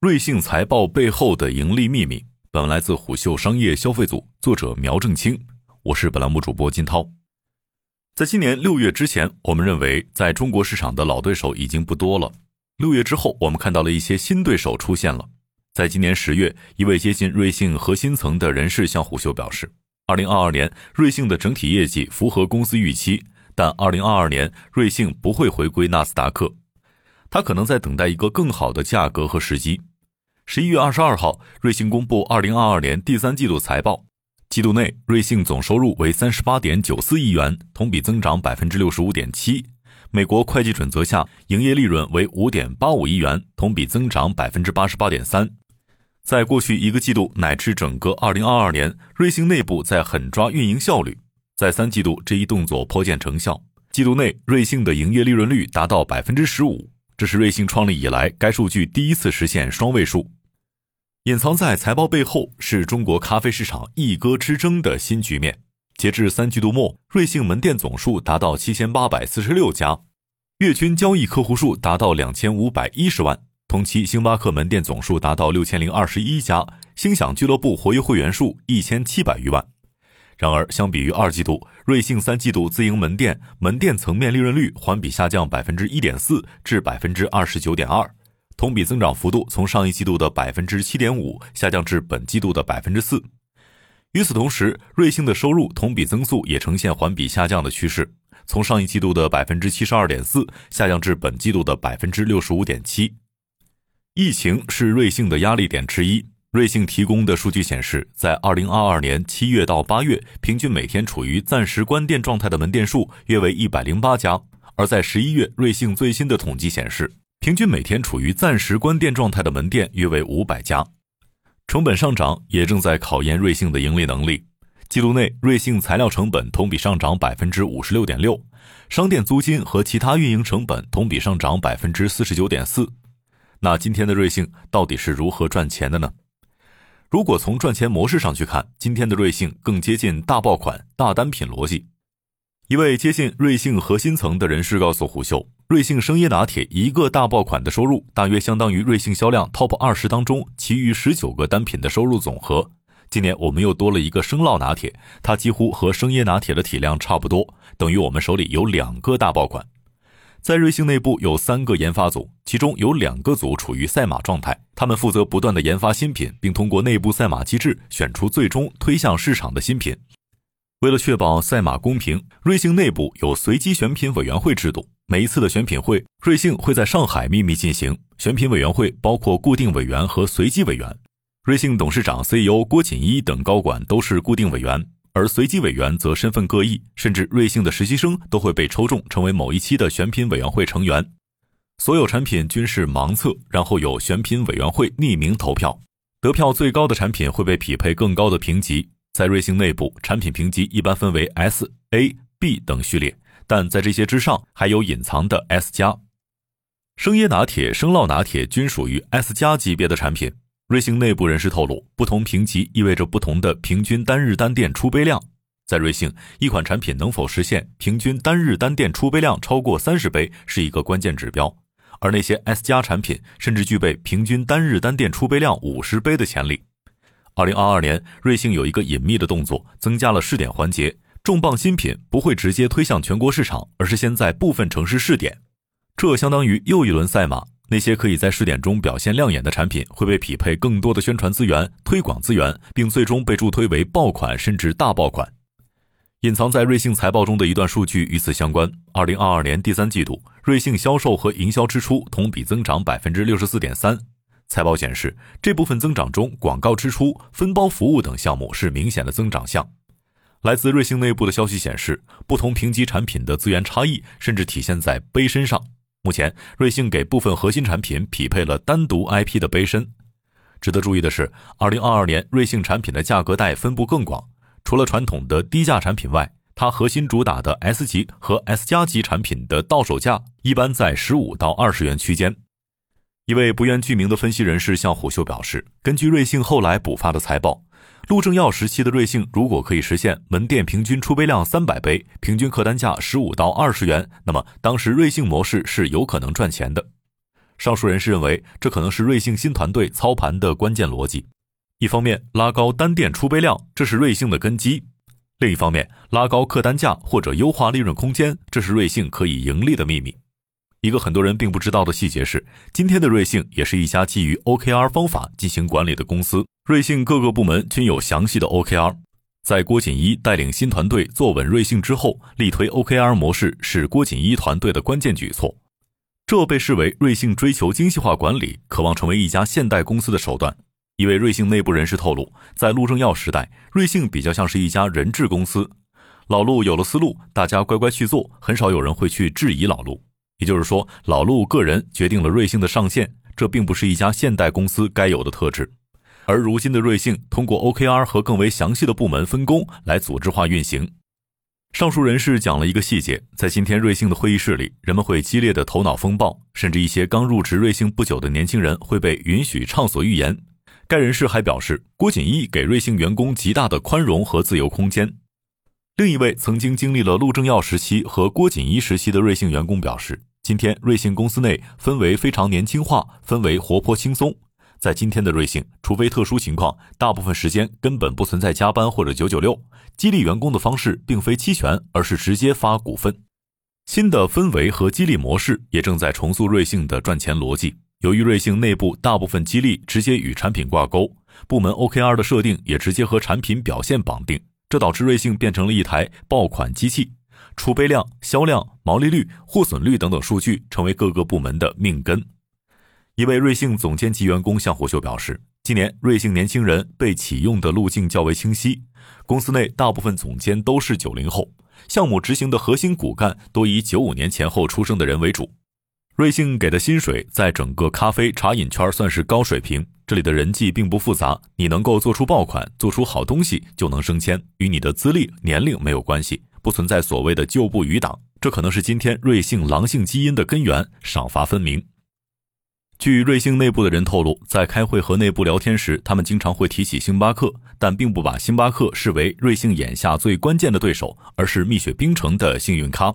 瑞幸财报背后的盈利秘密，本文来自虎嗅商业消费组，作者苗正清，我是本栏目主播金涛。在今年六月之前，我们认为在中国市场的老对手已经不多了。六月之后，我们看到了一些新对手出现了。在今年十月，一位接近瑞幸核心层的人士向虎嗅表示，二零二二年瑞幸的整体业绩符合公司预期，但二零二二年瑞幸不会回归纳斯达克。他可能在等待一个更好的价格和时机。十一月二十二号，瑞幸公布二零二二年第三季度财报，季度内瑞幸总收入为三十八点九四亿元，同比增长百分之六十五点七。美国会计准则下，营业利润为五点八五亿元，同比增长百分之八十八点三。在过去一个季度乃至整个二零二二年，瑞幸内部在狠抓运营效率，在三季度这一动作颇见成效。季度内，瑞幸的营业利润率达到百分之十五。这是瑞幸创立以来该数据第一次实现双位数。隐藏在财报背后是中国咖啡市场一哥之争的新局面。截至三季度末，瑞幸门店总数达到七千八百四十六家，月均交易客户数达到两千五百一十万。同期，星巴克门店总数达到六千零二十一家，星享俱乐部活跃会员数一千七百余万。然而，相比于二季度，瑞幸三季度自营门店门店层面利润率环比下降百分之一点四至百分之二十九点二，同比增长幅度从上一季度的百分之七点五下降至本季度的百分之四。与此同时，瑞幸的收入同比增速也呈现环比下降的趋势，从上一季度的百分之七十二点四下降至本季度的百分之六十五点七。疫情是瑞幸的压力点之一。瑞幸提供的数据显示，在二零二二年七月到八月，平均每天处于暂时关店状态的门店数约为一百零八家；而在十一月，瑞幸最新的统计显示，平均每天处于暂时关店状态的门店约为五百家。成本上涨也正在考验瑞幸的盈利能力。季度内，瑞幸材料成本同比上涨百分之五十六点六，商店租金和其他运营成本同比上涨百分之四十九点四。那今天的瑞幸到底是如何赚钱的呢？如果从赚钱模式上去看，今天的瑞幸更接近大爆款、大单品逻辑。一位接近瑞幸核心层的人士告诉虎嗅，瑞幸生椰拿铁一个大爆款的收入，大约相当于瑞幸销量 TOP 二十当中其余十九个单品的收入总和。今年我们又多了一个生酪拿铁，它几乎和生椰拿铁的体量差不多，等于我们手里有两个大爆款。在瑞幸内部有三个研发组，其中有两个组处于赛马状态，他们负责不断的研发新品，并通过内部赛马机制选出最终推向市场的新品。为了确保赛马公平，瑞幸内部有随机选品委员会制度。每一次的选品会，瑞幸会在上海秘密进行。选品委员会包括固定委员和随机委员，瑞幸董事长、CEO 郭锦一等高管都是固定委员。而随机委员则身份各异，甚至瑞幸的实习生都会被抽中成为某一期的选品委员会成员。所有产品均是盲测，然后由选品委员会匿名投票，得票最高的产品会被匹配更高的评级。在瑞幸内部，产品评级一般分为 S、A、B 等序列，但在这些之上还有隐藏的 S 加。生椰拿铁、生酪拿铁均属于 S 加级别的产品。瑞幸内部人士透露，不同评级意味着不同的平均单日单店出杯量。在瑞幸，一款产品能否实现平均单日单店出杯量超过三十杯是一个关键指标，而那些 S 加产品甚至具备平均单日单店出杯量五十杯的潜力。二零二二年，瑞幸有一个隐秘的动作，增加了试点环节，重磅新品不会直接推向全国市场，而是先在部分城市试点，这相当于又一轮赛马。那些可以在试点中表现亮眼的产品会被匹配更多的宣传资源、推广资源，并最终被助推为爆款甚至大爆款。隐藏在瑞幸财报中的一段数据与此相关：二零二二年第三季度，瑞幸销售和营销支出同比增长百分之六十四点三。财报显示，这部分增长中，广告支出、分包服务等项目是明显的增长项。来自瑞幸内部的消息显示，不同评级产品的资源差异甚至体现在杯身上。目前，瑞幸给部分核心产品匹配了单独 IP 的杯身。值得注意的是，二零二二年瑞幸产品的价格带分布更广，除了传统的低价产品外，它核心主打的 S 级和 S 加级产品的到手价一般在十五到二十元区间。一位不愿具名的分析人士向虎嗅表示，根据瑞幸后来补发的财报。陆正耀时期的瑞幸，如果可以实现门店平均出杯量三百杯，平均客单价十五到二十元，那么当时瑞幸模式是有可能赚钱的。上述人士认为，这可能是瑞幸新团队操盘的关键逻辑。一方面拉高单店出杯量，这是瑞幸的根基；另一方面拉高客单价或者优化利润空间，这是瑞幸可以盈利的秘密。一个很多人并不知道的细节是，今天的瑞幸也是一家基于 OKR 方法进行管理的公司。瑞幸各个部门均有详细的 OKR。在郭锦一带领新团队坐稳瑞幸之后，力推 OKR 模式是郭锦一团队的关键举措。这被视为瑞幸追求精细化管理、渴望成为一家现代公司的手段。一位瑞幸内部人士透露，在陆正耀时代，瑞幸比较像是一家人质公司。老陆有了思路，大家乖乖去做，很少有人会去质疑老陆。也就是说，老陆个人决定了瑞幸的上限，这并不是一家现代公司该有的特质。而如今的瑞幸通过 OKR 和更为详细的部门分工来组织化运行。上述人士讲了一个细节，在今天瑞幸的会议室里，人们会激烈的头脑风暴，甚至一些刚入职瑞幸不久的年轻人会被允许畅所欲言。该人士还表示，郭锦义给瑞幸员工极大的宽容和自由空间。另一位曾经经历了陆正耀时期和郭锦一时期的瑞幸员工表示，今天瑞幸公司内氛围非常年轻化，氛围活泼轻松。在今天的瑞幸，除非特殊情况，大部分时间根本不存在加班或者九九六。激励员工的方式并非期权，而是直接发股份。新的氛围和激励模式也正在重塑瑞幸的赚钱逻辑。由于瑞幸内部大部分激励直接与产品挂钩，部门 OKR 的设定也直接和产品表现绑定。这导致瑞幸变成了一台爆款机器，储备量、销量、毛利率、货损率等等数据成为各个部门的命根。一位瑞幸总监级员工向虎嗅表示，今年瑞幸年轻人被启用的路径较为清晰，公司内大部分总监都是九零后，项目执行的核心骨干多以九五年前后出生的人为主。瑞幸给的薪水在整个咖啡茶饮圈算是高水平。这里的人际并不复杂，你能够做出爆款、做出好东西就能升迁，与你的资历、年龄没有关系，不存在所谓的旧部余党。这可能是今天瑞幸狼性基因的根源，赏罚分明。据瑞幸内部的人透露，在开会和内部聊天时，他们经常会提起星巴克，但并不把星巴克视为瑞幸眼下最关键的对手，而是蜜雪冰城的幸运咖。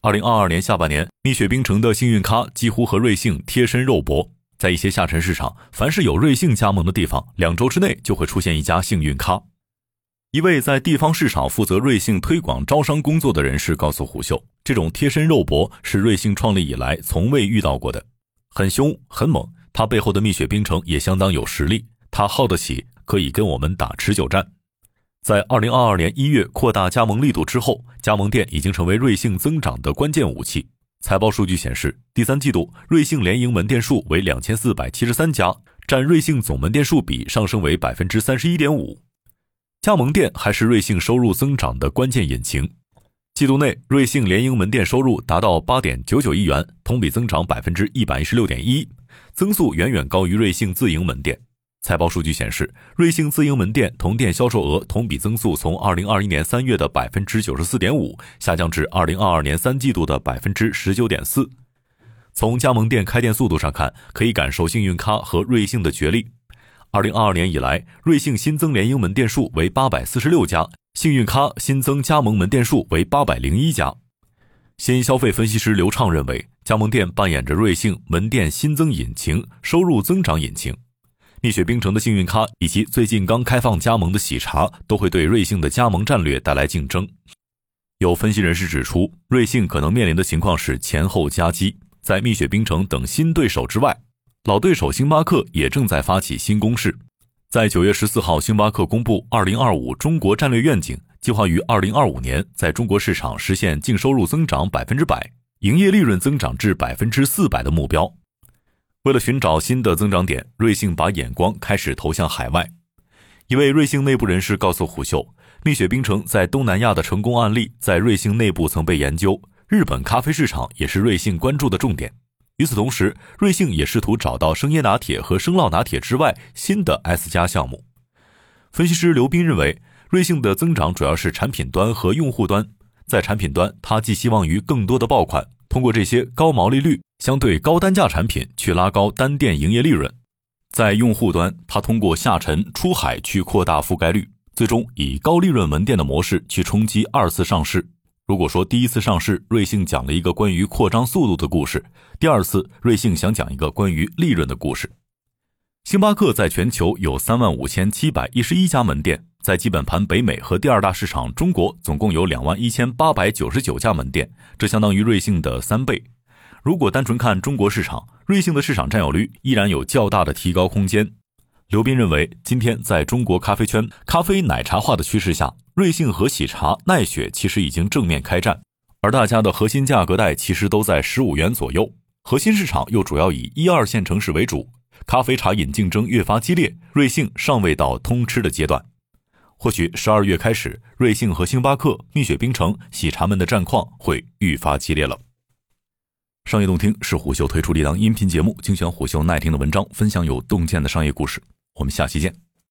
二零二二年下半年，蜜雪冰城的幸运咖几乎和瑞幸贴身肉搏。在一些下沉市场，凡是有瑞幸加盟的地方，两周之内就会出现一家幸运咖。一位在地方市场负责瑞幸推广招商工作的人士告诉虎嗅，这种贴身肉搏是瑞幸创立以来从未遇到过的，很凶很猛。他背后的蜜雪冰城也相当有实力，他耗得起，可以跟我们打持久战。在二零二二年一月扩大加盟力度之后，加盟店已经成为瑞幸增长的关键武器。财报数据显示，第三季度瑞幸联营门店数为两千四百七十三家，占瑞幸总门店数比上升为百分之三十一点五。加盟店还是瑞幸收入增长的关键引擎。季度内，瑞幸联营门店收入达到八点九九亿元，同比增长百分之一百一十六点一，增速远远高于瑞幸自营门店。财报数据显示，瑞幸自营门店同店销售额同比增速从二零二一年三月的百分之九十四点五下降至二零二二年三季度的百分之十九点四。从加盟店开店速度上看，可以感受幸运咖和瑞幸的角力。二零二二年以来，瑞幸新增联营门店数为八百四十六家，幸运咖新增加盟门店数为八百零一家。新消费分析师刘畅认为，加盟店扮演着瑞幸门店新增引擎、收入增长引擎。蜜雪冰城的幸运咖以及最近刚开放加盟的喜茶，都会对瑞幸的加盟战略带来竞争。有分析人士指出，瑞幸可能面临的情况是前后夹击。在蜜雪冰城等新对手之外，老对手星巴克也正在发起新攻势。在九月十四号，星巴克公布二零二五中国战略愿景，计划于二零二五年在中国市场实现净收入增长百分之百，营业利润增长至百分之四百的目标。为了寻找新的增长点，瑞幸把眼光开始投向海外。一位瑞幸内部人士告诉虎嗅，蜜雪冰城在东南亚的成功案例在瑞幸内部曾被研究，日本咖啡市场也是瑞幸关注的重点。与此同时，瑞幸也试图找到生椰拿铁和生酪拿铁之外新的 S 加项目。分析师刘斌认为，瑞幸的增长主要是产品端和用户端。在产品端，他寄希望于更多的爆款。通过这些高毛利率、相对高单价产品去拉高单店营业利润，在用户端，它通过下沉出海去扩大覆盖率，最终以高利润门店的模式去冲击二次上市。如果说第一次上市，瑞幸讲了一个关于扩张速度的故事，第二次瑞幸想讲一个关于利润的故事。星巴克在全球有三万五千七百一十一家门店，在基本盘北美和第二大市场中国，总共有两万一千八百九十九家门店，这相当于瑞幸的三倍。如果单纯看中国市场，瑞幸的市场占有率依然有较大的提高空间。刘斌认为，今天在中国咖啡圈咖啡奶茶化的趋势下，瑞幸和喜茶、奈雪其实已经正面开战，而大家的核心价格带其实都在十五元左右。核心市场又主要以一二线城市为主，咖啡茶饮竞争越发激烈，瑞幸尚未到通吃的阶段。或许十二月开始，瑞幸和星巴克、蜜雪冰城、喜茶们的战况会愈发激烈了。商业洞听是虎嗅推出的一档音频节目，精选虎嗅耐听的文章，分享有洞见的商业故事。我们下期见。